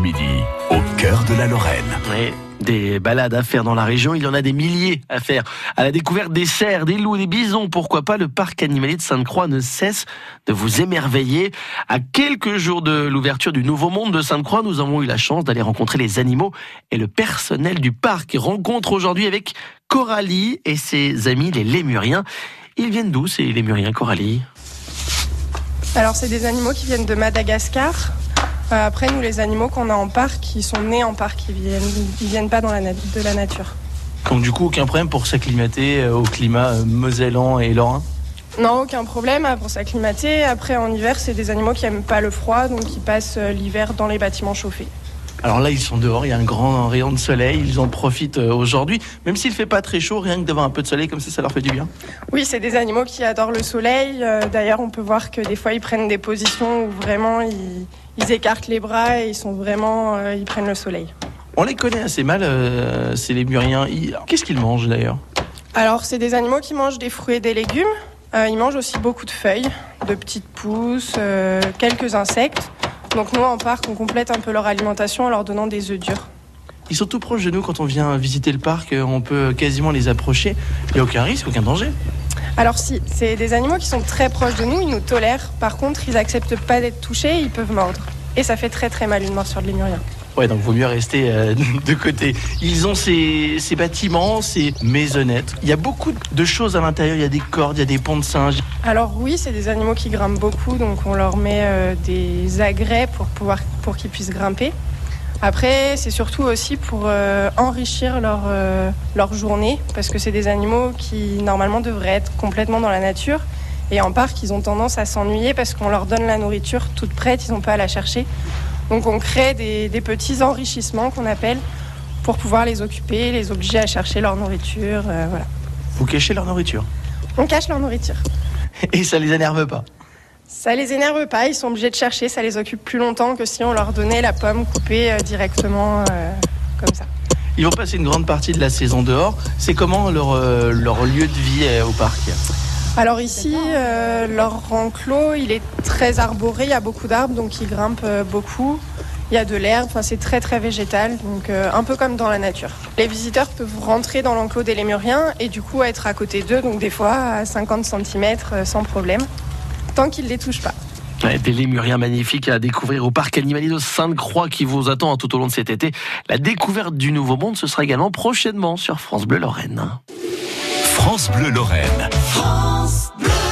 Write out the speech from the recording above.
Midi, au cœur de la Lorraine. Oui, des balades à faire dans la région, il y en a des milliers à faire. À la découverte des cerfs, des loups, des bisons, pourquoi pas, le parc animalier de Sainte-Croix ne cesse de vous émerveiller. À quelques jours de l'ouverture du Nouveau Monde de Sainte-Croix, nous avons eu la chance d'aller rencontrer les animaux et le personnel du parc. Rencontre aujourd'hui avec Coralie et ses amis les lémuriens. Ils viennent d'où ces lémuriens, Coralie? Alors, c'est des animaux qui viennent de Madagascar. Euh, après, nous, les animaux qu'on a en parc, ils sont nés en parc, ils viennent, ils viennent pas dans la de la nature. Donc du coup, aucun problème pour s'acclimater euh, au climat euh, mosellan et lorrain? Non, aucun problème hein, pour s'acclimater. Après, en hiver, c'est des animaux qui aiment pas le froid, donc ils passent l'hiver dans les bâtiments chauffés. Alors là, ils sont dehors, il y a un grand rayon de soleil, ils en profitent euh, aujourd'hui. Même s'il fait pas très chaud, rien que d'avoir un peu de soleil comme ça, ça leur fait du bien. Oui, c'est des animaux qui adorent le soleil. Euh, D'ailleurs, on peut voir que des fois, ils prennent des positions où vraiment ils, ils écartent les bras et ils sont vraiment, euh, ils prennent le soleil. On les connaît assez mal, euh, ces lémuriens. Qu'est-ce qu'ils mangent d'ailleurs? Alors, c'est des animaux qui mangent des fruits et des légumes. Euh, ils mangent aussi beaucoup de feuilles, de petites pousses, quelques insectes. Donc nous, en parc, on complète un peu leur alimentation en leur donnant des œufs durs. Ils sont tout proches de nous quand on vient visiter le parc, euh, on peut quasiment les approcher. Il n'y a aucun risque, aucun danger. Alors si, c'est des animaux qui sont très proches de nous, ils nous tolèrent. Par contre, ils acceptent pas d'être touchés, ils peuvent mordre. Et ça fait très très mal une morsure de lémurien. Ouais, donc vaut mieux rester euh, de côté. Ils ont ces, ces bâtiments, ces maisonnettes. Il y a beaucoup de choses à l'intérieur. Il y a des cordes, il y a des ponts de singes. Alors oui, c'est des animaux qui grimpent beaucoup, donc on leur met euh, des agrès pour, pouvoir, pour qu'ils puissent grimper. Après, c'est surtout aussi pour euh, enrichir leur, leur journée, parce que c'est des animaux qui normalement devraient être complètement dans la nature. Et en parc, ils ont tendance à s'ennuyer parce qu'on leur donne la nourriture toute prête, ils n'ont pas à la chercher. Donc on crée des, des petits enrichissements qu'on appelle pour pouvoir les occuper, les obliger à chercher leur nourriture. euh, voilà. Vous cachez leur nourriture? On cache leur nourriture. Et ça les énerve pas? Ça les énerve pas, ils sont obligés de chercher, ça les occupe plus longtemps que si on leur donnait la pomme coupée euh, directement euh, comme ça. Ils vont passer une grande partie de la saison dehors. C'est comment leur, euh, leur lieu de vie euh, au parc? Alors ici, euh, leur enclos, il est très arboré, il y a beaucoup d'arbres, donc ils grimpent euh, beaucoup. Il y a de l'herbe, c'est très très végétal, donc euh, un peu comme dans la nature. Les visiteurs peuvent rentrer dans l'enclos des lémuriens et du coup être à côté d'eux, donc des fois à 50 cm sans problème, tant qu'ils ne les touchent pas. Des lémuriens magnifiques à découvrir au parc animalier de Sainte-Croix qui vous attend tout au long de cet été. La découverte du Nouveau Monde, ce sera également prochainement sur France Bleu Lorraine. France Bleu Lorraine. France Bleu.